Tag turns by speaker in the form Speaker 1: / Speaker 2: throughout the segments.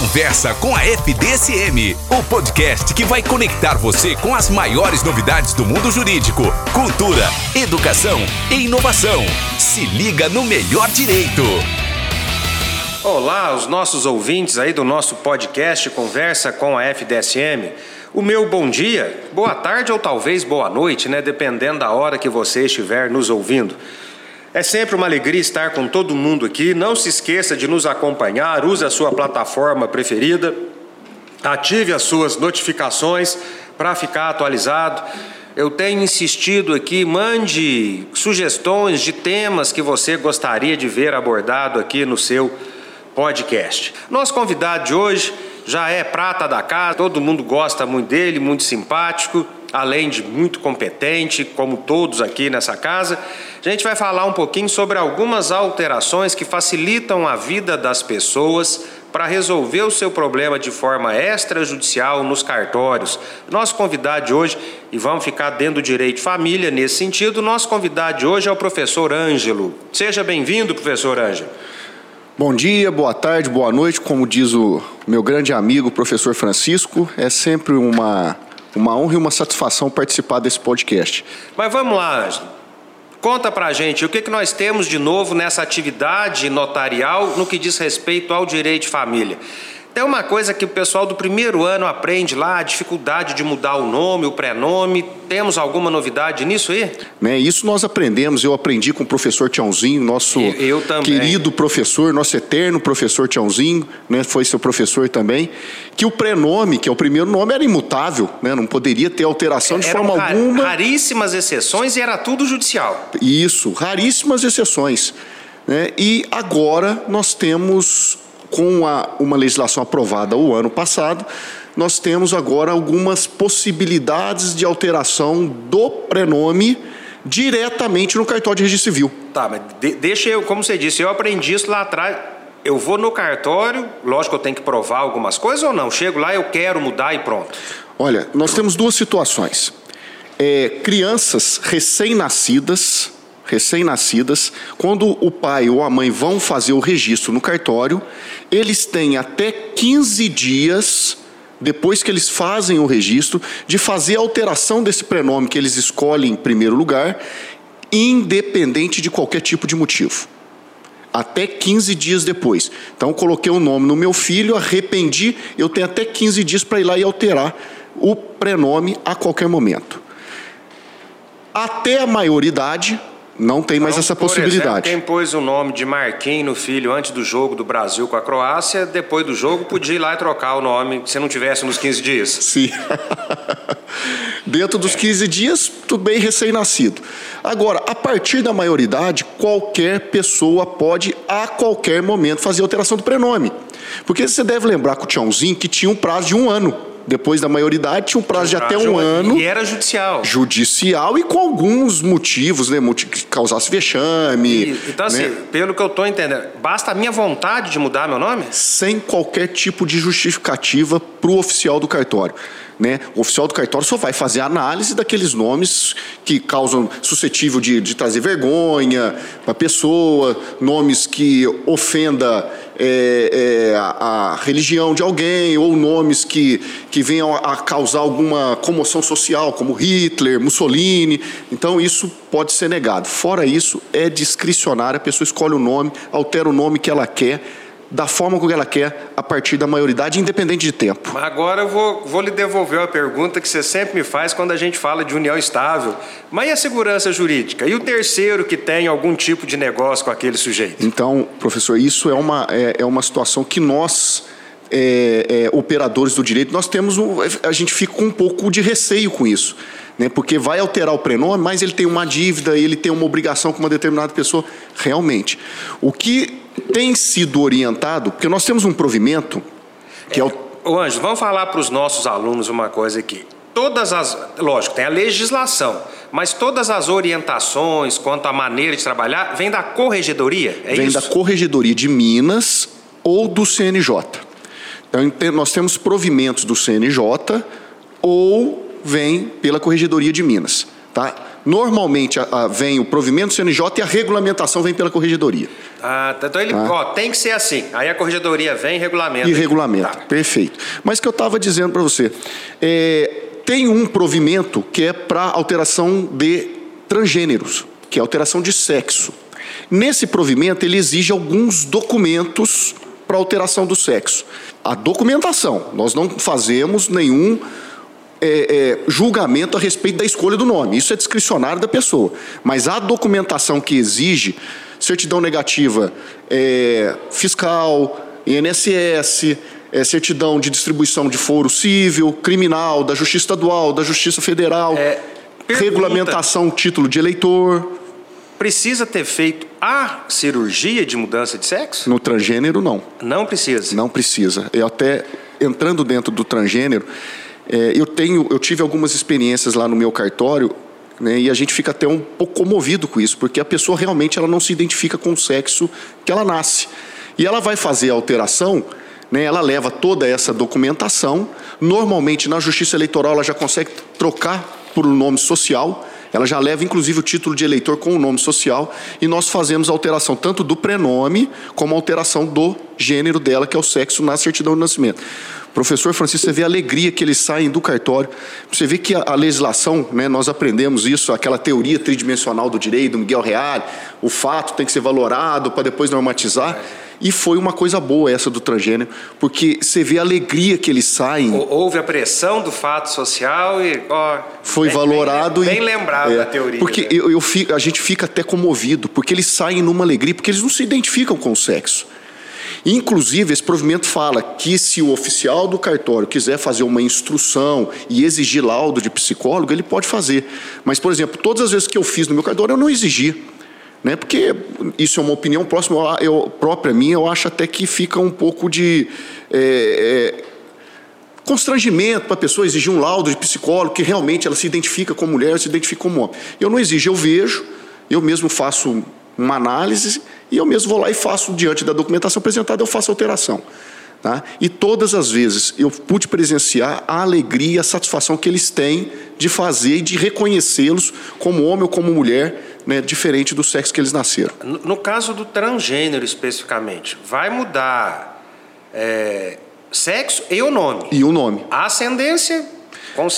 Speaker 1: Conversa com a FDSM, o podcast que vai conectar você com as maiores novidades do mundo jurídico, cultura, educação e inovação. Se liga no melhor direito.
Speaker 2: Olá, os nossos ouvintes aí do nosso podcast Conversa com a FDSM. O meu bom dia, boa tarde ou talvez boa noite, né? Dependendo da hora que você estiver nos ouvindo. É sempre uma alegria estar com todo mundo aqui. Não se esqueça de nos acompanhar, use a sua plataforma preferida, ative as suas notificações para ficar atualizado. Eu tenho insistido aqui, mande sugestões de temas que você gostaria de ver abordado aqui no seu podcast. Nosso convidado de hoje já é prata da casa, todo mundo gosta muito dele, muito simpático, além de muito competente, como todos aqui nessa casa. A gente vai falar um pouquinho sobre algumas alterações que facilitam a vida das pessoas para resolver o seu problema de forma extrajudicial nos cartórios. Nosso convidado de hoje, e vamos ficar dentro do direito de família nesse sentido, nosso convidado de hoje é o professor Ângelo. Seja bem-vindo, professor Ângelo.
Speaker 3: Bom dia, boa tarde, boa noite. Como diz o meu grande amigo, professor Francisco, é sempre uma, uma honra e uma satisfação participar desse podcast.
Speaker 2: Mas vamos lá, Ângelo. Conta pra gente o que, que nós temos de novo nessa atividade notarial no que diz respeito ao direito de família. Tem uma coisa que o pessoal do primeiro ano aprende lá, a dificuldade de mudar o nome, o prenome. Temos alguma novidade nisso aí?
Speaker 3: Né, isso nós aprendemos, eu aprendi com o professor Tiãozinho, nosso
Speaker 2: Eu- eu
Speaker 3: querido professor, nosso eterno professor Tiãozinho, né, foi seu professor também, que o prenome, que é o primeiro nome, era imutável, né, não poderia ter alteração de
Speaker 2: Eram
Speaker 3: forma
Speaker 2: ra-
Speaker 3: alguma.
Speaker 2: raríssimas exceções e era tudo judicial.
Speaker 3: Isso, raríssimas exceções. né? E agora nós temos, com a- uma legislação aprovada o ano passado, nós temos agora algumas possibilidades de alteração do prenome diretamente no cartório de registro civil.
Speaker 2: Tá, mas de- deixa eu, como você disse, eu aprendi isso lá atrás. Eu vou no cartório, lógico que eu tenho que provar algumas coisas ou não? Chego lá, eu quero mudar e pronto.
Speaker 3: Olha, nós temos duas situações. É, crianças recém-nascidas, recém-nascidas, quando o pai ou a mãe vão fazer o registro no cartório, eles têm até 15 dias depois que eles fazem o registro de fazer a alteração desse prenome que eles escolhem em primeiro lugar, independente de qualquer tipo de motivo até 15 dias depois. Então, coloquei o nome no meu filho, arrependi, eu tenho até 15 dias para ir lá e alterar o prenome a qualquer momento. Até a maioridade, não tem mais
Speaker 2: Então,
Speaker 3: essa possibilidade.
Speaker 2: Exemplo, quem pôs o nome de Marquinhos no filho antes do jogo do Brasil com a Croácia, depois do jogo podia ir lá e trocar o nome se não tivesse nos 15 dias.
Speaker 3: Sim. Dentro dos 15 dias, tudo bem recém-nascido. Agora, a partir da maioridade, qualquer pessoa pode, a qualquer momento, fazer alteração do prenome. Porque você deve lembrar com o Tiãozinho que tinha um prazo de um ano. Depois da maioridade, tinha um prazo de até um ano
Speaker 2: E era judicial.
Speaker 3: judicial e com alguns motivos, né? Que causasse vexame.
Speaker 2: E- então, assim,
Speaker 3: né?
Speaker 2: pelo que eu estou entendendo, basta a minha vontade de mudar meu nome?
Speaker 3: sem qualquer tipo de justificativa para o oficial do cartório. Né? O oficial do cartório só vai fazer a análise daqueles nomes que causam suscetível de, de trazer vergonha para a pessoa, nomes que ofenda é, é, a, a religião de alguém, ou nomes que, que venham a causar alguma comoção social, como Hitler, Mussolini. Então, isso pode ser negado. Fora isso, é discricionário, a pessoa escolhe o nome, altera o nome que ela quer da forma como ela quer a partir da maioridade, independente de tempo.
Speaker 2: Agora eu vou, vou lhe devolver a pergunta que você sempre me faz quando a gente fala de união estável. Mas e a segurança jurídica? E o terceiro que tem algum tipo de negócio com aquele sujeito?
Speaker 3: Então, professor, isso é uma, é, é uma situação que nós, é, é, operadores do direito, nós temos um, a gente fica com um pouco de receio com isso. Né? Porque vai alterar o prenome, mas ele tem uma dívida, ele tem uma obrigação com uma determinada pessoa. Realmente. O que tem sido orientado, porque nós temos um provimento que é o
Speaker 2: Ô Anjo, vamos falar para os nossos alunos uma coisa aqui. Todas as. Lógico, tem a legislação, mas todas as orientações quanto à maneira de trabalhar vem da corregedoria? É
Speaker 3: vem
Speaker 2: isso?
Speaker 3: da Corregedoria de Minas ou do CNJ. Então, nós temos provimentos do CNJ ou vem pela Corregedoria de Minas. Tá? Normalmente a- a- vem o provimento do CNJ e a regulamentação vem pela Corregedoria.
Speaker 2: Ah, tá. então ele
Speaker 3: Ah.
Speaker 2: ó, tem que ser assim. Aí a corregedoria vem e regulamenta.
Speaker 3: E regulamenta.
Speaker 2: Tá.
Speaker 3: Perfeito. Mas o que eu estava dizendo para você, é, tem um provimento que é para alteração de transgêneros, que é alteração de sexo. Nesse provimento, ele exige alguns documentos para alteração do sexo. A documentação, nós não fazemos nenhum é, é, julgamento a respeito da escolha do nome. Isso é discricionário da pessoa. Mas a documentação que exige certidão negativa é, fiscal, INSS, é, certidão de distribuição de foro civil, criminal, da Justiça Estadual, da Justiça Federal,
Speaker 2: É,
Speaker 3: regulamentação título de eleitor.
Speaker 2: Precisa ter feito a cirurgia de mudança de sexo?
Speaker 3: No transgênero, não.
Speaker 2: Não precisa.
Speaker 3: Não precisa. Eu até entrando dentro do transgênero, é, eu tenho, eu tive algumas experiências lá no meu cartório, né, e a gente fica até um pouco comovido com isso, porque a pessoa realmente ela não se identifica com o sexo que ela nasce. E ela vai fazer a alteração, né, ela leva toda essa documentação. Normalmente na Justiça Eleitoral ela já consegue trocar por um nome social. Ela já leva, inclusive, o título de eleitor com o nome social e nós fazemos a alteração tanto do prenome como a alteração do gênero dela, que é o sexo, na certidão de nascimento. Professor Francisco, você vê a alegria que eles saem do cartório. Você vê que a, a legislação, né, nós aprendemos isso, aquela teoria tridimensional do direito, do Miguel Reale, o fato tem que ser valorado para depois normatizar. E foi uma coisa boa essa do transgênero, porque você vê a alegria que eles saem.
Speaker 2: Hou- Houve a pressão do fato social e ó,
Speaker 3: foi
Speaker 2: bem-
Speaker 3: valorado
Speaker 2: bem,
Speaker 3: e
Speaker 2: bem lembrado
Speaker 3: é,
Speaker 2: da teoria.
Speaker 3: Porque
Speaker 2: né?
Speaker 3: eu, eu fico- a gente fica até comovido, porque eles saem numa alegria, porque eles não se identificam com o sexo. Inclusive, esse provimento fala que se o oficial do cartório quiser fazer uma instrução e exigir laudo de psicólogo, ele pode fazer. Mas, por exemplo, todas as vezes que eu fiz no meu cartório, eu não exigi. Né? Porque isso é uma opinião próxima, eu, própria minha, eu acho até que fica um pouco de. é, é, constrangimento para a pessoa exigir um laudo de psicólogo que realmente ela se identifica como mulher, se identifica como homem. Eu não exijo, eu vejo, eu mesmo faço uma análise e eu mesmo vou lá e faço, diante da documentação apresentada, eu faço alteração. Tá? E todas as vezes eu pude presenciar a alegria e a satisfação que eles têm de fazer e de reconhecê-los como homem ou como mulher, né, diferente do sexo que eles nasceram.
Speaker 2: No, no caso do transgênero especificamente, vai mudar é, sexo e o nome.
Speaker 3: E o nome.
Speaker 2: A ascendência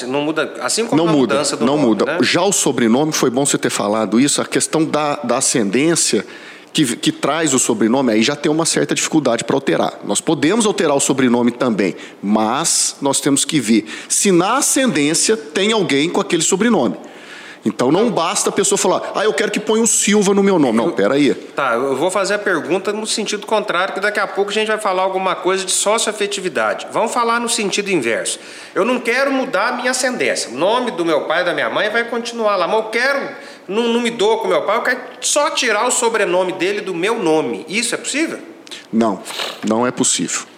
Speaker 2: não muda, assim como
Speaker 3: não
Speaker 2: a
Speaker 3: muda,
Speaker 2: mudança do
Speaker 3: não
Speaker 2: nome,
Speaker 3: muda.
Speaker 2: né?
Speaker 3: Já o sobrenome, foi bom você ter falado isso, a questão da, da ascendência que, que traz o sobrenome, aí já tem uma certa dificuldade para alterar. Nós podemos alterar o sobrenome também, mas nós temos que ver se na ascendência tem alguém com aquele sobrenome. Então não basta a pessoa falar, ah, eu quero que ponha o Silva no meu nome. Não, peraí.
Speaker 2: Tá, eu vou fazer a pergunta no sentido contrário, que daqui a pouco a gente vai falar alguma coisa de socioafetividade. Vamos falar no sentido inverso. Eu não quero mudar a minha ascendência. O nome do meu pai e da minha mãe vai continuar lá, mas eu quero, não, não me dou com meu pai, eu quero só tirar o sobrenome dele do meu nome. Isso é possível?
Speaker 3: Não, não é possível.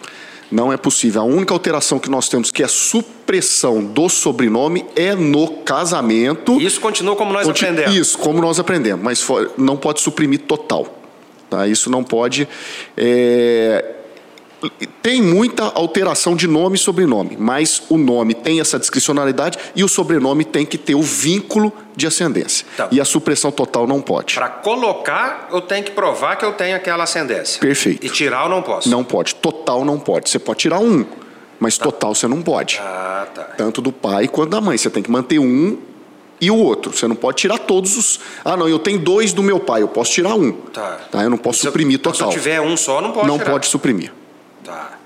Speaker 3: Não é possível. A única alteração que nós temos, que é a supressão do sobrenome, é no casamento.
Speaker 2: Isso continua como nós
Speaker 3: Conti-
Speaker 2: aprendemos.
Speaker 3: Isso, como nós aprendemos, mas não pode suprimir total. Tá? Isso não pode. é, Tem muita alteração de nome e sobrenome, mas o nome tem essa discricionalidade e o sobrenome tem que ter o vínculo de ascendência.
Speaker 2: Tá.
Speaker 3: E a supressão total não pode.
Speaker 2: Para colocar, eu tenho que provar que eu tenho aquela ascendência.
Speaker 3: Perfeito.
Speaker 2: E tirar eu não posso.
Speaker 3: Não pode. Total não pode. Você pode tirar um, mas total você não pode.
Speaker 2: Ah, tá.
Speaker 3: Tanto do pai quanto da mãe. Você tem que manter um e o outro. Você não pode tirar todos os. Ah, não, eu tenho dois do meu pai, eu posso tirar um.
Speaker 2: Tá.
Speaker 3: Eu não posso
Speaker 2: Se
Speaker 3: suprimir total.
Speaker 2: Se eu tiver um só, não pode
Speaker 3: não
Speaker 2: tirar.
Speaker 3: pode suprimir.
Speaker 2: Tá.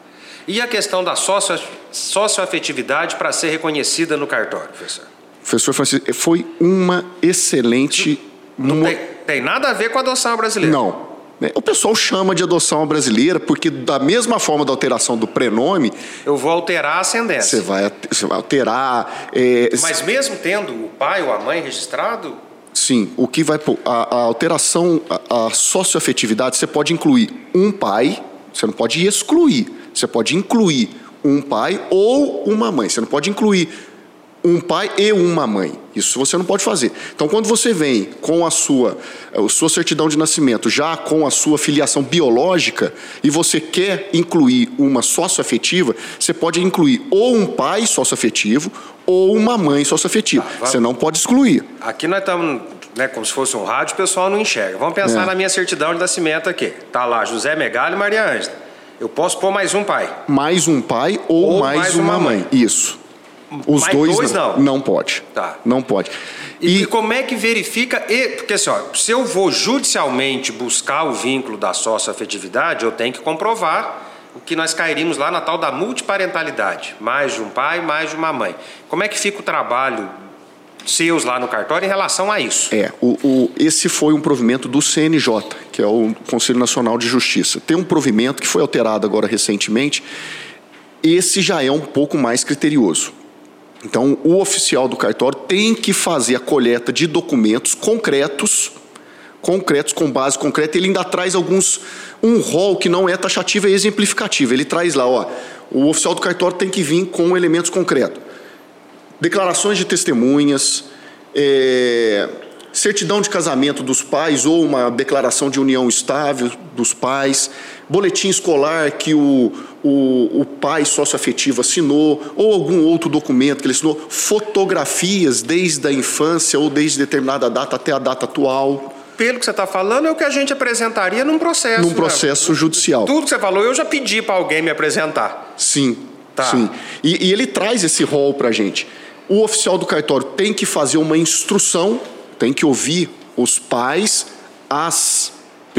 Speaker 2: E a questão da sócio, socioafetividade para ser reconhecida no cartório, professor?
Speaker 3: Professor Francisco, foi uma excelente.
Speaker 2: Não tem, tem nada a ver com a adoção brasileira.
Speaker 3: Não. né? O pessoal chama de adoção brasileira porque, da mesma forma da alteração do prenome,
Speaker 2: Eu vou alterar a ascendência.
Speaker 3: você vai, você vai alterar. é,
Speaker 2: Mas mesmo tendo o pai ou a mãe registrado,
Speaker 3: Sim, o que vai a, a alteração, a, a socioafetividade, você pode incluir um pai, você não pode excluir. Você pode incluir um pai ou uma mãe. Você não pode incluir um pai e uma mãe. Isso você não pode fazer. Então, quando você vem com a sua, a sua certidão de nascimento, já com a sua filiação biológica, e você quer incluir uma socioafetiva, você pode incluir ou um pai socioafetivo ou uma mãe socioafetiva.
Speaker 2: vai-
Speaker 3: Você não pode excluir.
Speaker 2: aqui nós estamos né, como se fosse um rádio, o pessoal não enxerga. Vamos pensar
Speaker 3: É.
Speaker 2: na minha certidão de nascimento aqui. Tá lá José Megalho e Maria Ângela. Eu posso pôr mais um pai.
Speaker 3: Mais um pai ou,
Speaker 2: Ou
Speaker 3: mais,
Speaker 2: mais
Speaker 3: uma, mãe.
Speaker 2: mãe.
Speaker 3: Isso. Os
Speaker 2: Mais
Speaker 3: dois,
Speaker 2: dois,
Speaker 3: não.
Speaker 2: não.
Speaker 3: Não pode.
Speaker 2: Tá.
Speaker 3: Não pode.
Speaker 2: E,
Speaker 3: E,
Speaker 2: como é que verifica? E, porque assim, ó, se eu vou judicialmente buscar o vínculo da sócio-afetividade, eu tenho que comprovar o que nós cairíamos lá na tal da multiparentalidade. Mais de um pai, mais de uma mãe. Como é que fica o trabalho seus lá no cartório em relação a isso?
Speaker 3: É, o, o- esse foi um provimento do CNJ, que é o Conselho Nacional de Justiça. Tem um provimento que foi alterado agora recentemente. Esse já é um pouco mais criterioso. Então, o oficial do cartório tem que fazer a coleta de documentos concretos, concretos com base concreta. Ele ainda traz alguns um rol que não é taxativo, é exemplificativo. Ele traz lá, ó, o oficial do cartório tem que vir com elementos concretos declarações de testemunhas, é, certidão de casamento dos pais ou uma declaração de união estável dos pais, boletim escolar que o, o, o pai socioafetivo assinou ou algum outro documento que ele assinou, fotografias desde a infância ou desde determinada data até a data atual,
Speaker 2: Pelo que você está falando, é o que a gente apresentaria num processo.
Speaker 3: num
Speaker 2: né?
Speaker 3: processo judicial.
Speaker 2: Tudo que você falou, eu já pedi para alguém me apresentar.
Speaker 3: Sim,
Speaker 2: Tá.
Speaker 3: sim. E, e ele traz esse rol para a gente. O oficial do cartório tem que fazer uma instrução, tem que ouvir os pais, as,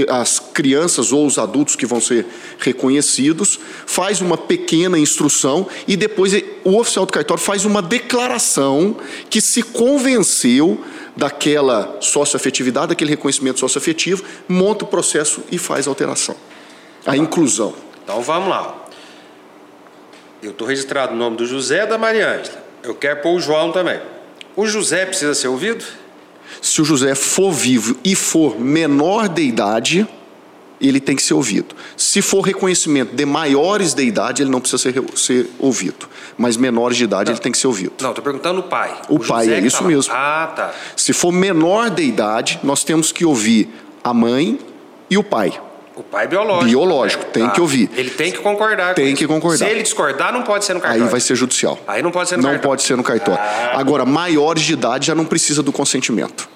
Speaker 3: as crianças ou os adultos que vão ser reconhecidos, faz uma pequena instrução e depois o oficial do cartório faz uma declaração que se convenceu daquela socioafetividade, daquele reconhecimento socioafetivo, monta o processo e faz a alteração. A inclusão.
Speaker 2: Então vamos lá. Eu estou registrado o nome do José da Maria Ângela. Eu quero pôr o João também. O José precisa ser ouvido?
Speaker 3: Se o José for vivo e for menor de idade, ele tem que ser ouvido. Se for reconhecimento de maiores de idade, ele não precisa ser, ser ouvido. Mas menores de idade, ele tem que ser ouvido.
Speaker 2: Não, estou perguntando o pai.
Speaker 3: O pai,
Speaker 2: José
Speaker 3: é isso
Speaker 2: tá
Speaker 3: mesmo.
Speaker 2: Ah, tá.
Speaker 3: Se for menor de idade, nós temos que ouvir a mãe e o pai.
Speaker 2: O pai biológico.
Speaker 3: Biológico,
Speaker 2: também.
Speaker 3: tem que ouvir.
Speaker 2: Ele tem que concordar.
Speaker 3: Tem que concordar.
Speaker 2: Se ele discordar, não pode ser no cartório.
Speaker 3: Aí vai ser judicial.
Speaker 2: Aí não pode ser no
Speaker 3: Não
Speaker 2: cartório.
Speaker 3: pode ser no cartório. Agora, maiores de idade já não precisa do consentimento.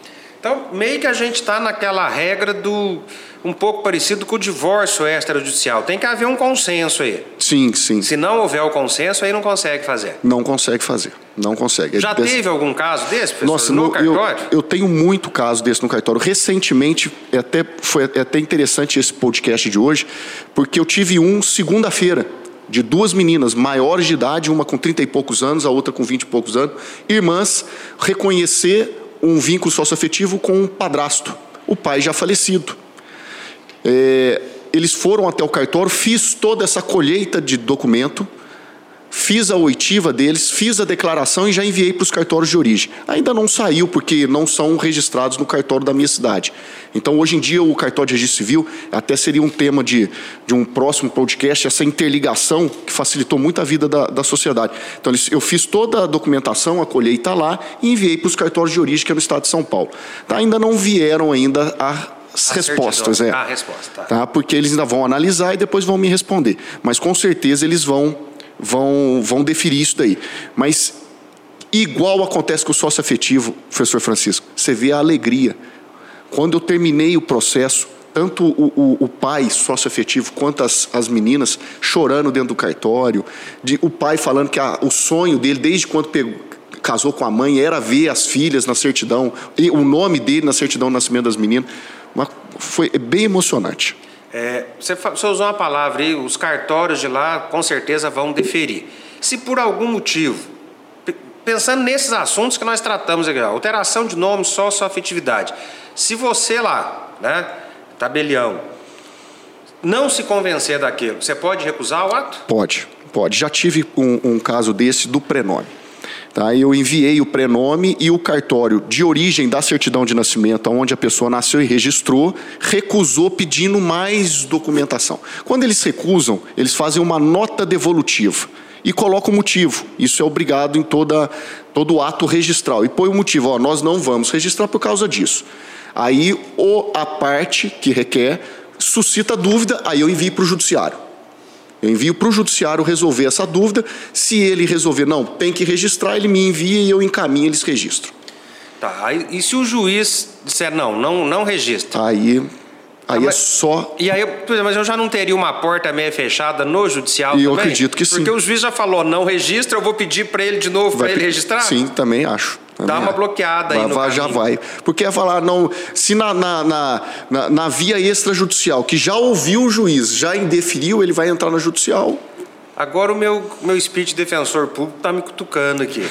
Speaker 2: Então, meio que a gente está naquela regra do. um pouco parecido com o divórcio extrajudicial. Tem que haver um consenso aí.
Speaker 3: Sim, sim.
Speaker 2: Se não houver o consenso, aí não consegue fazer.
Speaker 3: Não consegue fazer. Não consegue.
Speaker 2: Já
Speaker 3: É-
Speaker 2: teve algum caso desse, professor?
Speaker 3: Nossa,
Speaker 2: no
Speaker 3: no- eu,
Speaker 2: cartório?
Speaker 3: eu tenho muito caso desse no cartório. Recentemente, é até, foi até interessante esse podcast de hoje, porque eu tive um segunda-feira de duas meninas maiores de idade, uma com 30 e poucos anos, a outra com 20 e poucos anos, irmãs, reconhecer um vínculo socioafetivo com um padrasto, o pai já falecido. É, eles foram até o cartório, fiz toda essa colheita de documento, fiz a oitiva deles, fiz a declaração e já enviei para os cartórios de origem. Ainda não saiu porque não são registrados no cartório da minha cidade. Então, hoje em dia, o cartório de registro civil até seria um tema de, de um próximo podcast, essa interligação que facilitou muito a vida da, da sociedade. Então, eu fiz toda a documentação, a colheita lá e enviei para os cartórios de origem, que é no estado de São Paulo. Tá, ainda não vieram ainda as
Speaker 2: A
Speaker 3: respostas.
Speaker 2: certidão.
Speaker 3: É
Speaker 2: a resposta, tá.
Speaker 3: tá? Porque eles ainda vão analisar e depois vão me responder. Mas com certeza eles vão vão vão deferir isso daí. Mas igual acontece com o sócio afetivo, professor Francisco, você vê a alegria. Quando eu terminei o processo, tanto o, o, o pai sócio afetivo quanto as, as meninas chorando dentro do cartório, de, o pai falando que a- o sonho dele, desde quando pegou, casou com a mãe, era ver as filhas na certidão, e o nome dele na certidão de nascimento das meninas. Foi bem emocionante.
Speaker 2: É, você, você usou uma palavra aí, os cartórios de lá com certeza vão deferir. Se por algum motivo, pe- pensando nesses assuntos que nós tratamos aqui, alteração de nome, sócio-afetividade, se você lá, né, tabelião, não se convencer daquilo, você pode recusar o ato?
Speaker 3: Pode, pode. Já tive um, um caso desse do prenome. Tá? Eu enviei o prenome e o cartório de origem da certidão de nascimento, onde a pessoa nasceu e registrou, recusou pedindo mais documentação. Quando eles recusam, eles fazem uma nota devolutiva e colocam o motivo. Isso é obrigado em toda, todo ato registral. E põe o motivo, ó, nós não vamos registrar por causa disso. Aí o, a parte que requer suscita dúvida, aí eu envio para o judiciário. Eu envio para o judiciário resolver essa dúvida. Se ele resolver, não, tem que registrar, ele me envia e eu encaminho, eles registram.
Speaker 2: Tá, e se o juiz disser não, não, não registra.
Speaker 3: Aí, aí
Speaker 2: Ah,
Speaker 3: é
Speaker 2: mas-
Speaker 3: só.
Speaker 2: E aí, mas eu já não teria uma porta meio fechada no judicial
Speaker 3: E eu
Speaker 2: também?
Speaker 3: acredito que sim.
Speaker 2: Porque o juiz já falou, não registra, eu vou pedir para ele de novo para ele registrar?
Speaker 3: Sim, também acho.
Speaker 2: Dá uma bloqueada aí
Speaker 3: Vai- já vai. Porque é falar, não, se na, na, na, na- via extrajudicial, que já ouviu o juiz, já indeferiu, ele vai entrar na judicial.
Speaker 2: Agora o meu, meu speech defensor público está me cutucando aqui.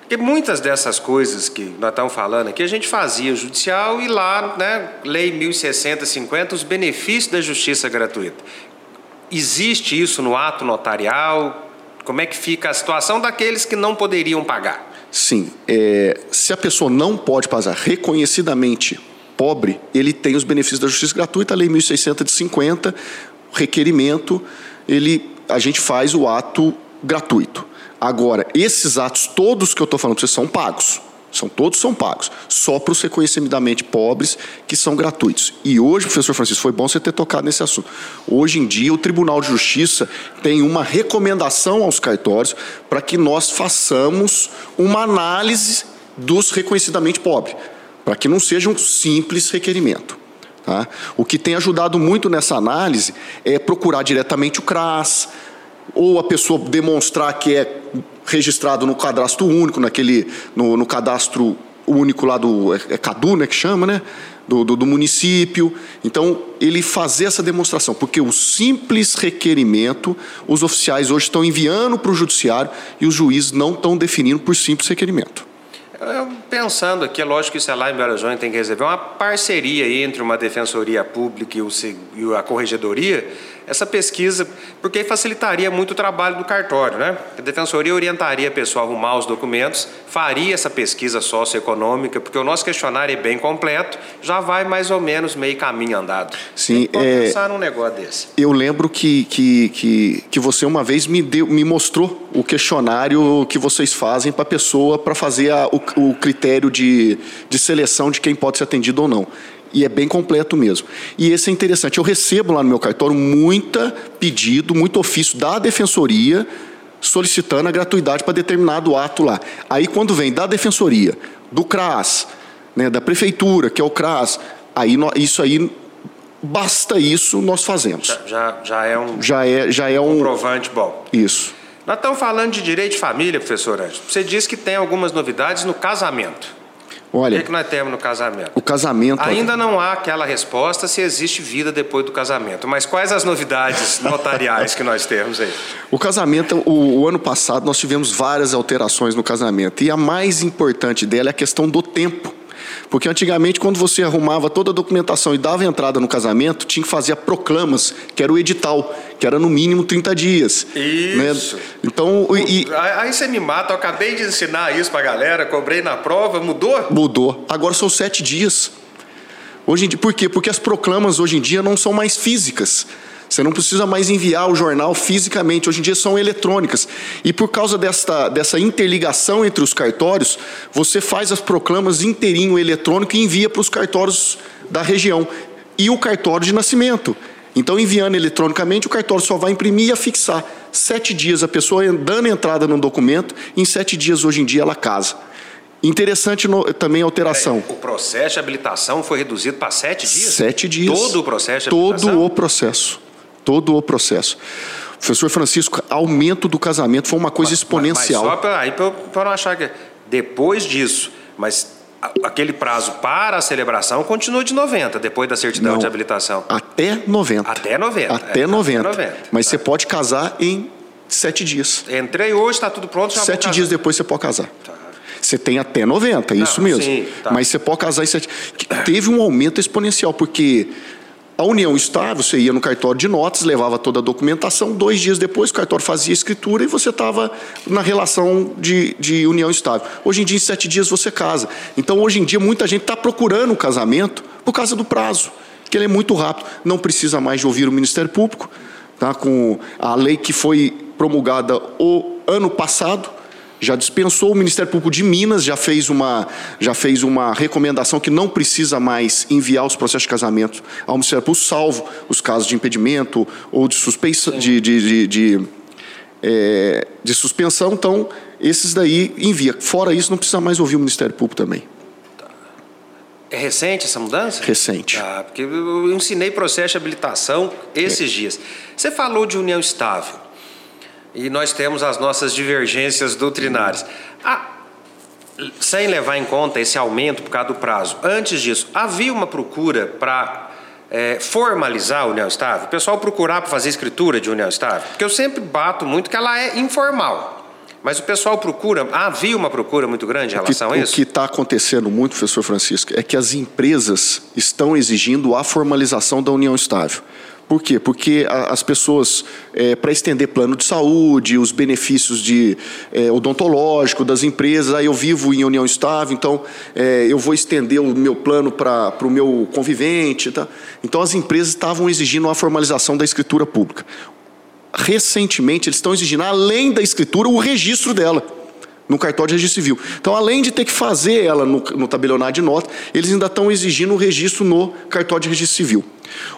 Speaker 2: Porque muitas dessas coisas que nós estamos falando aqui, a gente fazia judicial e lá, né, Lei 1060, 50, os benefícios da justiça gratuita. Existe isso no ato notarial? Como é que fica a situação daqueles que não poderiam pagar?
Speaker 3: Sim, é, se a pessoa não pode pagar reconhecidamente pobre, ele tem os benefícios da justiça gratuita, a Lei 1600 de 50, requerimento, ele, a gente faz o ato gratuito. Agora, esses atos todos que eu estou falando para vocês são pagos. São todos são pagos, só para os reconhecidamente pobres que são gratuitos. E hoje, professor Francisco, foi bom você ter tocado nesse assunto. Hoje em dia, o Tribunal de Justiça tem uma recomendação aos cartórios para que nós façamos uma análise dos reconhecidamente pobres, para que não seja um simples requerimento. Tá? O que tem ajudado muito nessa análise é procurar diretamente o CRAS, ou a pessoa demonstrar que é registrado no cadastro único, naquele, no, no cadastro único lá do é, é CADU, né, que chama, né? Do, do, do município. Então, ele fazer essa demonstração, porque o simples requerimento, os oficiais hoje estão enviando para o judiciário e os juízes não estão definindo por simples requerimento.
Speaker 2: Eu, pensando aqui, é lógico que isso é lá em Belo Horizonte, tem que resolver uma parceria aí entre uma defensoria pública e, o, e a corregedoria, essa pesquisa, porque facilitaria muito o trabalho do cartório, né? A defensoria orientaria a pessoa a arrumar os documentos, faria essa pesquisa socioeconômica, porque o nosso questionário é bem completo, já vai mais ou menos meio caminho andado.
Speaker 3: Sim, é-
Speaker 2: pensar num negócio desse.
Speaker 3: Eu lembro que, que, que, que você uma vez me, deu, me mostrou o questionário que vocês fazem para a pessoa para fazer a- o, o critério de, de seleção de quem pode ser atendido ou não. E é bem completo mesmo. E esse é interessante. Eu recebo lá no meu cartório muita pedido, muito ofício da defensoria solicitando a gratuidade para determinado ato lá. Aí quando vem da defensoria, do CRAS, né, da prefeitura, que é o CRAS, aí isso aí basta isso nós fazemos.
Speaker 2: Já, já, já é um
Speaker 3: Já é, já é um.
Speaker 2: comprovante bom.
Speaker 3: Isso.
Speaker 2: Nós estamos falando de direito de família, professor Anjo. Você disse que tem algumas novidades no casamento. O que,
Speaker 3: Olha,
Speaker 2: que nós temos no casamento?
Speaker 3: o casamento.
Speaker 2: Ainda não há aquela resposta se existe vida depois do casamento. Mas quais as novidades notariais que nós temos aí?
Speaker 3: O casamento, o, o ano passado, nós tivemos várias alterações no casamento. E a mais importante dela é a questão do tempo. Porque antigamente, quando você arrumava toda a documentação e dava entrada no casamento, tinha que fazer proclamas, que era o edital, que era no mínimo 30 dias.
Speaker 2: Isso.
Speaker 3: né? Então, e, e
Speaker 2: Aí você me mata, eu acabei de ensinar isso pra galera, cobrei na prova, mudou?
Speaker 3: mudou. Agora são sete dias. Hoje em dia, por quê? Porque as proclamas hoje em dia não são mais físicas. Você não precisa mais enviar o jornal fisicamente, hoje em dia são eletrônicas. E por causa desta, dessa interligação entre os cartórios, você faz as proclamas inteirinho eletrônico e envia para os cartórios da região. E o cartório de nascimento. Então, enviando eletronicamente, o cartório só vai imprimir e afixar. Sete dias, a pessoa dando entrada no documento, em sete dias, hoje em dia, ela casa. Interessante no- também a alteração.
Speaker 2: O processo de habilitação foi reduzido para sete dias?
Speaker 3: Sete dias.
Speaker 2: Todo o processo de habilitação?
Speaker 3: Todo o processo. Todo o processo. Professor Francisco, aumento do casamento foi uma coisa exponencial.
Speaker 2: Mas só para não achar que depois disso, mas aquele prazo para a celebração continua de 90 depois da certidão
Speaker 3: Não.
Speaker 2: de habilitação.
Speaker 3: Até 90.
Speaker 2: Até 90.
Speaker 3: Até
Speaker 2: é,
Speaker 3: 90.
Speaker 2: Até 90.
Speaker 3: Mas você pode casar em sete dias.
Speaker 2: Entrei hoje, está tudo pronto, já
Speaker 3: Sete dias depois você pode casar.
Speaker 2: Tá.
Speaker 3: Você tem até 90, é isso mesmo.
Speaker 2: sim, tá.
Speaker 3: Mas você pode casar em sete. Teve um aumento exponencial, porque a união estável, você ia no cartório de notas, levava toda a documentação, dois dias depois o cartório fazia a escritura e você estava na relação de, de união estável. Hoje em dia, em sete dias, você casa. Então, hoje em dia, muita gente está procurando o casamento por causa do prazo, que ele é muito rápido. Não precisa mais de ouvir o Ministério Público, tá? com a lei que foi promulgada o ano passado, já dispensou o Ministério Público de Minas, já fez uma, já fez uma recomendação que não precisa mais enviar os processos de casamento ao Ministério Público, salvo os casos de impedimento ou de suspeição de, de, de, de, é, de suspensão. Então, esses daí envia. Fora isso, não precisa mais ouvir o Ministério Público também.
Speaker 2: É recente essa mudança?
Speaker 3: Recente.
Speaker 2: Ah, porque eu ensinei processo de habilitação esses é. dias. Você falou de união estável e nós temos as nossas divergências doutrinárias. Ah, sem levar em conta esse aumento por causa do prazo, antes disso, havia uma procura para é, formalizar a união estável? O pessoal procurar para fazer escritura de união estável? Porque eu sempre bato muito que ela é informal. Mas o pessoal procura, havia uma procura muito grande em relação
Speaker 3: que,
Speaker 2: a isso?
Speaker 3: O que está acontecendo muito, professor Francisco, é que as empresas estão exigindo a formalização da união estável. Por quê? Porque as pessoas, é, para estender plano de saúde, os benefícios de é, odontológico das empresas, aí eu vivo em união estável, então é, eu vou estender o meu plano para o meu convivente. Tá? Então as empresas estavam exigindo a formalização da escritura pública recentemente, eles estão exigindo, além da escritura, o registro dela no cartório de registro civil. Então, além de ter que fazer ela no, no de nota, eles ainda estão exigindo o registro no cartório de registro civil.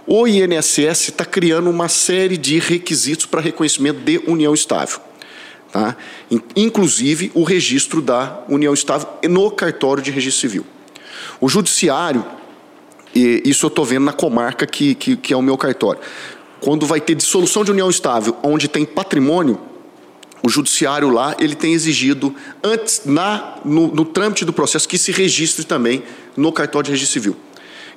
Speaker 3: O INSS está criando uma série de requisitos para reconhecimento de união estável. Tá? Inclusive o registro da união estável no cartório de registro civil. O judiciário, isso eu estou vendo na comarca que, que, que é o meu cartório quando vai ter dissolução de união estável, onde tem patrimônio, o judiciário lá ele tem exigido antes na no, no trâmite do processo que se registre também no cartório de registro civil.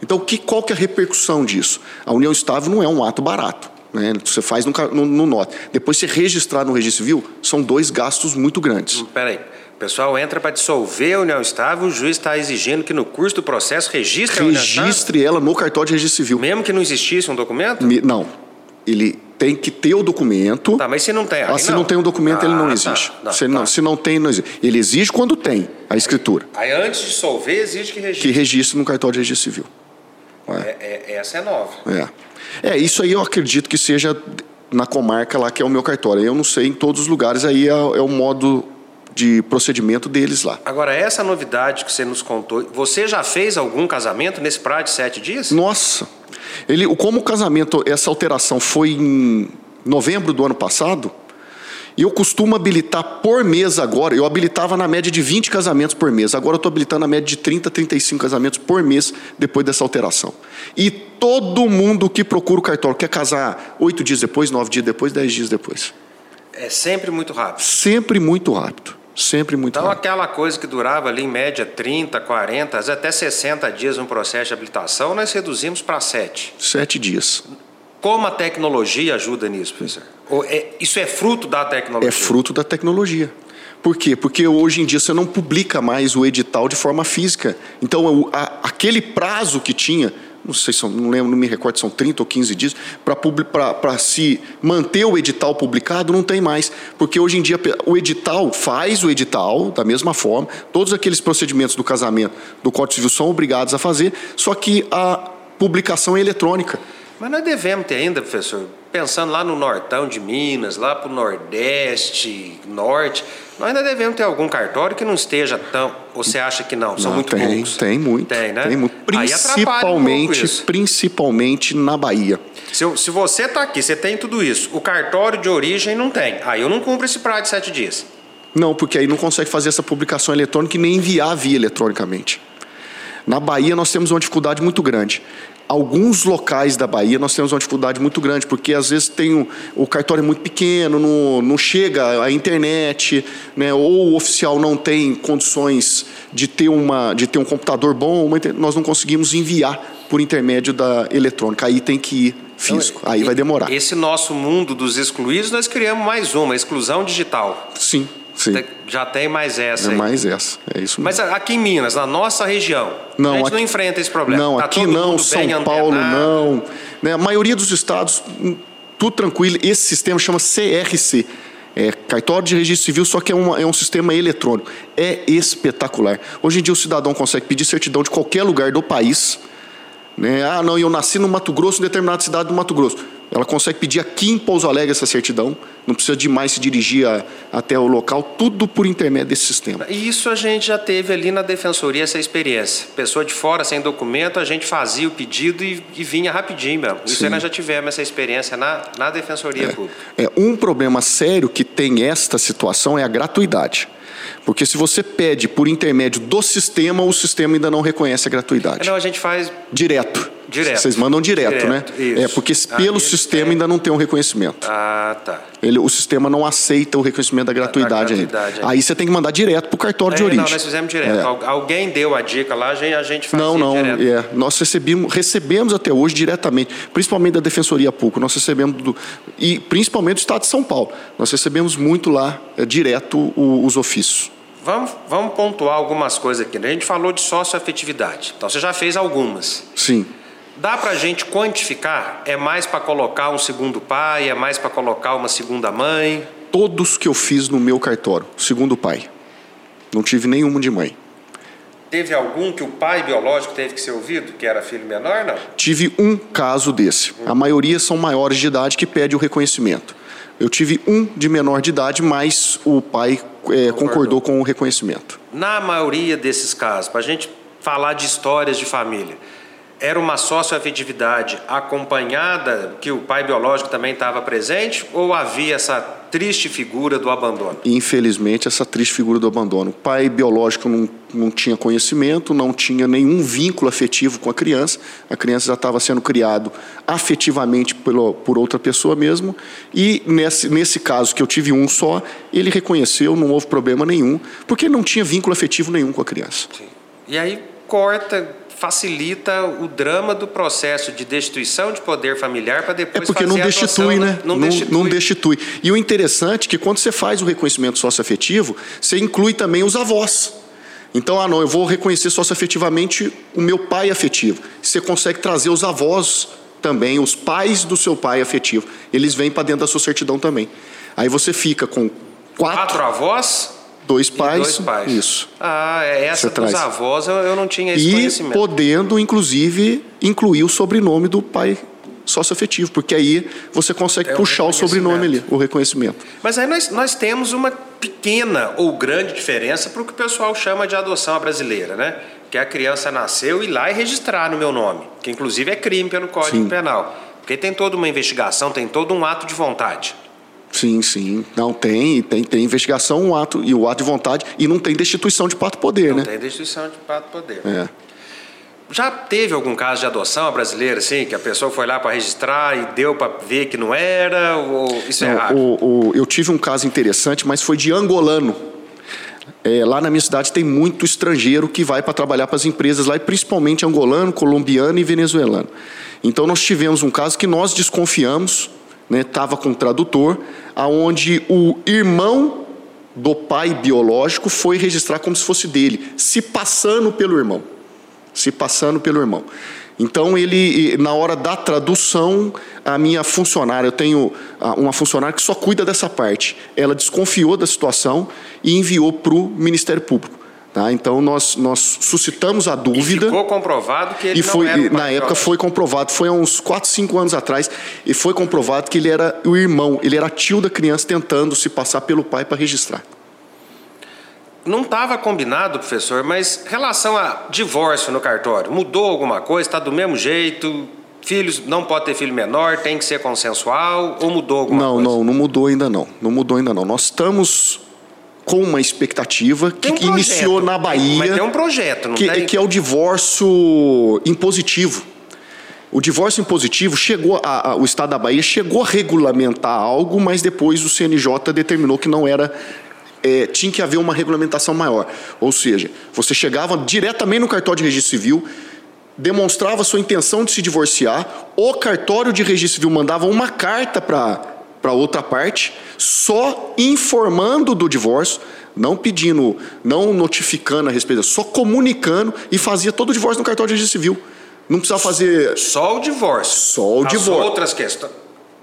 Speaker 3: Então, que, qual que é a repercussão disso? A união estável não é um ato barato. Né? Você faz no, no, no NOT. Depois, se registrar no registro civil, são dois gastos muito grandes.
Speaker 2: Hum, peraí. O pessoal entra para dissolver a união estável, o juiz está exigindo que no curso do processo registre,
Speaker 3: registre a união estável? Registre ela no cartório de registro civil.
Speaker 2: Mesmo que não existisse um documento?
Speaker 3: Me, não ele tem que ter o documento.
Speaker 2: Tá, mas se não tem,
Speaker 3: ah, se não. não tem o documento, ah, ele não ah. Tá, não, se, tá. não, se não tem, não exige. Ele exige quando tem a escritura.
Speaker 2: Aí antes de solver, exige que registre.
Speaker 3: Que registre no cartório de registro civil.
Speaker 2: É. É, é, essa é nova.
Speaker 3: É. é, isso aí eu acredito que seja na comarca lá que é o meu cartório. Eu não sei em todos os lugares, aí é, é o modo de procedimento deles lá.
Speaker 2: Agora, essa novidade que você nos contou, você já fez algum casamento nesse prazo de sete dias?
Speaker 3: Nossa! Ele, como o casamento, essa alteração foi em novembro do ano passado, eu costumo habilitar por mês agora, eu habilitava na média de 20 casamentos por mês, agora eu estou habilitando na média de 30, 35 casamentos por mês depois dessa alteração. E todo mundo que procura o cartório quer casar oito dias depois, nove dias depois, dez dias depois.
Speaker 2: É sempre muito rápido.
Speaker 3: Sempre muito rápido. Sempre muito
Speaker 2: Então,
Speaker 3: rápido.
Speaker 2: aquela coisa que durava ali em média 30, 40, até 60 dias um processo de habilitação, nós reduzimos para 7.
Speaker 3: 7 dias.
Speaker 2: Como a tecnologia ajuda nisso, professor? É, isso é fruto da tecnologia?
Speaker 3: É fruto da tecnologia. Por quê? Porque hoje em dia você não publica mais o edital de forma física. Então, a, aquele prazo que tinha não sei se não lembro, não me recordo, são 30 ou 15 dias, para se manter o edital publicado, não tem mais. Porque hoje em dia o edital faz o edital da mesma forma, todos aqueles procedimentos do casamento do Código Civil são obrigados a fazer, só que a publicação é eletrônica.
Speaker 2: Mas nós devemos ter ainda, professor, pensando lá no nortão de Minas, lá para o Nordeste, Norte, nós ainda devemos ter algum cartório que não esteja tão. Ou você acha que não? São não, muito
Speaker 3: tem,
Speaker 2: poucos.
Speaker 3: Tem muito. Tem, né? Tem muito. Principalmente, um principalmente na Bahia.
Speaker 2: Se, se você está aqui, você tem tudo isso, o cartório de origem não tem. Aí eu não cumpro esse prazo de sete dias.
Speaker 3: Não, porque aí não consegue fazer essa publicação eletrônica e nem enviar via eletronicamente. Na Bahia nós temos uma dificuldade muito grande alguns locais da Bahia nós temos uma dificuldade muito grande, porque às vezes tem o, o cartório é muito pequeno, não, não chega a internet, né, ou o oficial não tem condições de ter, uma, de ter um computador bom, nós não conseguimos enviar por intermédio da eletrônica. Aí tem que ir físico, então, aí vai demorar.
Speaker 2: Esse nosso mundo dos excluídos, nós criamos mais uma, exclusão digital.
Speaker 3: Sim. Sim.
Speaker 2: Já tem mais essa.
Speaker 3: É
Speaker 2: aí.
Speaker 3: mais essa, é isso mesmo.
Speaker 2: Mas aqui em Minas, na nossa região, não, a gente aqui, não enfrenta esse problema.
Speaker 3: Não,
Speaker 2: tá
Speaker 3: aqui não, São Paulo não. Né, a maioria dos estados, hum, tudo tranquilo. Esse sistema chama CRC. É cartório de registro civil, só que é, uma, é um sistema eletrônico. É espetacular. Hoje em dia o cidadão consegue pedir certidão de qualquer lugar do país. Né? Ah, não, eu nasci no Mato Grosso, em determinada cidade do Mato Grosso Ela consegue pedir aqui em Pouso Alegre essa certidão, não precisa de mais se dirigir a, até o local, tudo por intermédio desse sistema.
Speaker 2: E isso a gente já teve ali na defensoria essa experiência. Pessoa de fora sem documento, a gente fazia o pedido e, e vinha rapidinho mesmo. Isso
Speaker 3: Sim.
Speaker 2: aí nós já tivemos essa experiência na, na defensoria pública.
Speaker 3: É, um problema sério que tem esta situação é a gratuidade. Porque se você pede por intermédio do sistema, o sistema ainda não reconhece a gratuidade.
Speaker 2: Não, a gente faz
Speaker 3: Direto.
Speaker 2: Direto.
Speaker 3: Vocês mandam direto,
Speaker 2: Direto,
Speaker 3: né?
Speaker 2: isso.
Speaker 3: É porque pelo
Speaker 2: Aí,
Speaker 3: sistema ainda não tem um reconhecimento.
Speaker 2: Ah, tá.
Speaker 3: Ele, o sistema não aceita o reconhecimento da gratuidade,
Speaker 2: gratuidade,
Speaker 3: ainda.
Speaker 2: é.
Speaker 3: Aí você tem que mandar direto para o cartório de
Speaker 2: É,
Speaker 3: origem.
Speaker 2: Não, nós fizemos direto.
Speaker 3: É.
Speaker 2: Al- Alguém deu a dica lá, a gente, fazia
Speaker 3: Não, não,
Speaker 2: direto.
Speaker 3: é. Nós recebemos, recebemos até hoje diretamente, principalmente da Defensoria Pública, nós recebemos do, e principalmente do Estado de São Paulo. Nós recebemos muito lá, é, direto, o- os ofícios.
Speaker 2: Vamos, vamos pontuar algumas coisas aqui. né? A gente falou de socioafetividade. Então você já fez algumas.
Speaker 3: Sim.
Speaker 2: Dá para a gente quantificar? É mais para colocar um segundo pai? É mais para colocar uma segunda mãe?
Speaker 3: Todos que eu fiz no meu cartório, segundo pai. Não tive nenhum de mãe.
Speaker 2: Teve algum que o pai biológico teve que ser ouvido, que era filho menor? Não.
Speaker 3: Tive um caso desse. A maioria são maiores de idade que pede o reconhecimento. Eu tive um de menor de idade, mas o pai é, concordou com o reconhecimento.
Speaker 2: Na maioria desses casos, para a gente falar de histórias de família, era uma socioafetividade acompanhada, que o pai biológico também estava presente, ou havia essa triste figura do abandono?
Speaker 3: Infelizmente, essa triste figura do abandono. O pai biológico não, não tinha conhecimento, não tinha nenhum vínculo afetivo com a criança. A criança já estava sendo criado afetivamente pelo, por outra pessoa mesmo. E nesse, nesse caso, que eu tive um só, ele reconheceu, não houve problema nenhum, porque não tinha vínculo afetivo nenhum com a criança.
Speaker 2: E aí corta, facilita o drama do processo de destituição de poder familiar para
Speaker 3: É
Speaker 2: depois
Speaker 3: porque
Speaker 2: fazer
Speaker 3: não destitui, né?
Speaker 2: Não, destitui.
Speaker 3: não destitui. E o interessante é que quando você faz o reconhecimento socioafetivo, você inclui também os avós. Então, ah, não, eu vou reconhecer socioafetivamente o meu pai afetivo. Você consegue trazer os avós também, os pais do seu pai afetivo. Eles vêm para dentro da sua certidão também. Aí você fica com quatro,
Speaker 2: Quatro avós
Speaker 3: dois
Speaker 2: e
Speaker 3: pais.
Speaker 2: dois pais.
Speaker 3: Isso.
Speaker 2: Ah, é essa
Speaker 3: Você
Speaker 2: dos
Speaker 3: traz.
Speaker 2: avós eu, eu não tinha esse
Speaker 3: E
Speaker 2: conhecimento.
Speaker 3: podendo, inclusive, incluir o sobrenome do pai socioafetivo, porque aí você consegue
Speaker 2: É
Speaker 3: puxar o sobrenome ali, o reconhecimento.
Speaker 2: Mas aí nós, nós temos uma pequena ou grande diferença para o que o pessoal chama de adoção brasileira, né? Que a criança nasceu e ir lá e registrar no meu nome, que inclusive é crime pelo Código
Speaker 3: Sim.
Speaker 2: Penal. Porque tem toda uma investigação, tem todo um ato de vontade.
Speaker 3: Sim, sim. Não tem, tem, tem investigação, um ato e o ato de vontade e não tem destituição de pato poder,
Speaker 2: Não
Speaker 3: né?
Speaker 2: tem destituição de pato poder.
Speaker 3: É.
Speaker 2: Já teve algum caso de adoção brasileira, assim, que a pessoa foi lá para registrar e deu para ver que não era? Ou isso é
Speaker 3: Não,
Speaker 2: raro?
Speaker 3: o, o- eu tive um caso interessante, mas foi de angolano. É, lá na minha cidade tem muito estrangeiro que vai para trabalhar para as empresas lá, e principalmente angolano, colombiano e venezuelano. Então nós tivemos um caso que nós desconfiamos, estava com um tradutor, aonde o irmão do pai biológico foi registrar como se fosse dele, se passando pelo irmão se passando pelo irmão. Então ele, na hora da tradução, a minha funcionária, eu tenho ah, uma funcionária que só cuida dessa parte. Ela desconfiou da situação e enviou para o Ministério Público. Tá? Então nós, nós suscitamos a
Speaker 2: E
Speaker 3: dúvida.
Speaker 2: ficou comprovado que ele
Speaker 3: E foi,
Speaker 2: não era
Speaker 3: e na época foi comprovado, foi há uns 4, 5 anos atrás, e foi comprovado que ele era o irmão, ele era tio da criança tentando se passar pelo pai para registrar.
Speaker 2: Não estava combinado, professor, mas relação a divórcio no cartório, mudou alguma coisa? Está do mesmo jeito? Filhos não pode ter filho menor, tem que ser consensual ou mudou alguma
Speaker 3: Não,
Speaker 2: coisa?
Speaker 3: não, não mudou ainda não. Não mudou ainda não. Nós estamos com uma expectativa que
Speaker 2: um
Speaker 3: iniciou na Bahia,
Speaker 2: Mas tem um projeto, não
Speaker 3: que,
Speaker 2: tem?
Speaker 3: que é o divórcio impositivo. O divórcio impositivo chegou, a, a- o Estado da Bahia chegou a regulamentar algo, mas depois o CNJ determinou que não era é, tinha que haver uma regulamentação maior. Ou seja, você chegava diretamente no cartório de registro civil, demonstrava sua intenção de se divorciar, o cartório de registro civil mandava uma carta para para outra parte, só informando do divórcio, não pedindo, não notificando a respeito, só comunicando e fazia todo o divórcio no cartório de registro civil. Não precisava fazer
Speaker 2: Só o divórcio.
Speaker 3: Só o
Speaker 2: As
Speaker 3: divórcio.
Speaker 2: outras questões.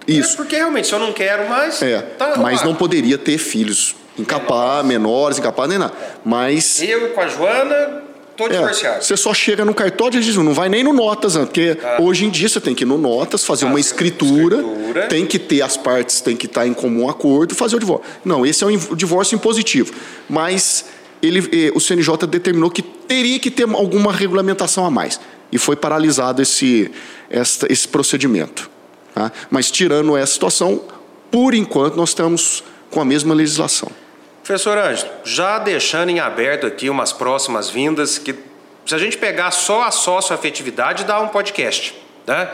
Speaker 3: Isso.
Speaker 2: É porque realmente, se eu não quero mais.
Speaker 3: É,
Speaker 2: tá
Speaker 3: mas não poderia ter filhos, encapar, menores, encapar nem nada. Mas
Speaker 2: Eu com a Joana, Tô divorciado.
Speaker 3: É, você só chega no cartório e diz, não vai nem no Notas, né? porque ah. hoje em dia você tem que ir no Notas, fazer ah, uma escritura, escritura, tem que ter as partes, tem que estar em comum acordo, fazer o divórcio. Não, esse é um divórcio impositivo. Mas ele, eh, o CNJ determinou que teria que ter alguma regulamentação a mais. E foi paralisado esse, esta, esse procedimento. Tá? Mas tirando essa situação, por enquanto nós estamos com a mesma legislação.
Speaker 2: Professor Ângelo, já deixando em aberto aqui umas próximas vindas, que se a gente pegar só a sócio-afetividade, dá um podcast. Né?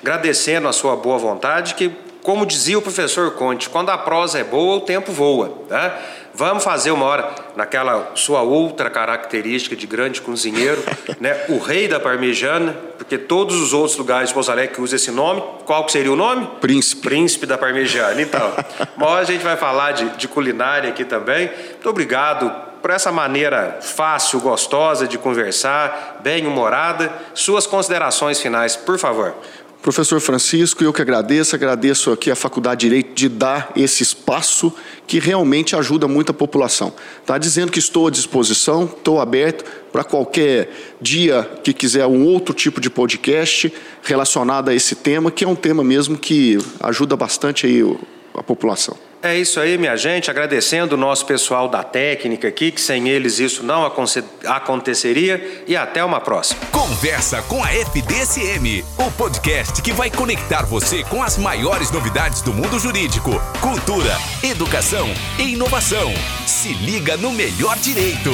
Speaker 2: Agradecendo a sua boa vontade, que, como dizia o professor Conte, quando a prosa é boa, o tempo voa. Né? Vamos fazer uma hora naquela sua outra característica de grande cozinheiro, né? O rei da parmegiana, porque todos os outros lugares de Pouso Alegre que usam esse nome, qual que seria o nome?
Speaker 3: Príncipe.
Speaker 2: Príncipe da parmegiana. Então, uma hora a gente vai falar de, de culinária aqui também. Muito obrigado por essa maneira fácil, gostosa de conversar, bem humorada. Suas considerações finais, por favor.
Speaker 3: Professor Francisco, eu que agradeço, agradeço aqui a Faculdade de Direito de dar esse espaço que realmente ajuda muito a população. Está dizendo que estou à disposição, estou aberto para qualquer dia que quiser um outro tipo de podcast relacionado a esse tema, que é um tema mesmo que ajuda bastante aí a população.
Speaker 2: É isso aí, minha gente. Agradecendo o nosso pessoal da técnica aqui, que sem eles isso não aconteceria. E até uma próxima.
Speaker 1: Conversa com a FDSM, o podcast que vai conectar você com as maiores novidades do mundo jurídico, cultura, educação e inovação. Se liga no melhor direito.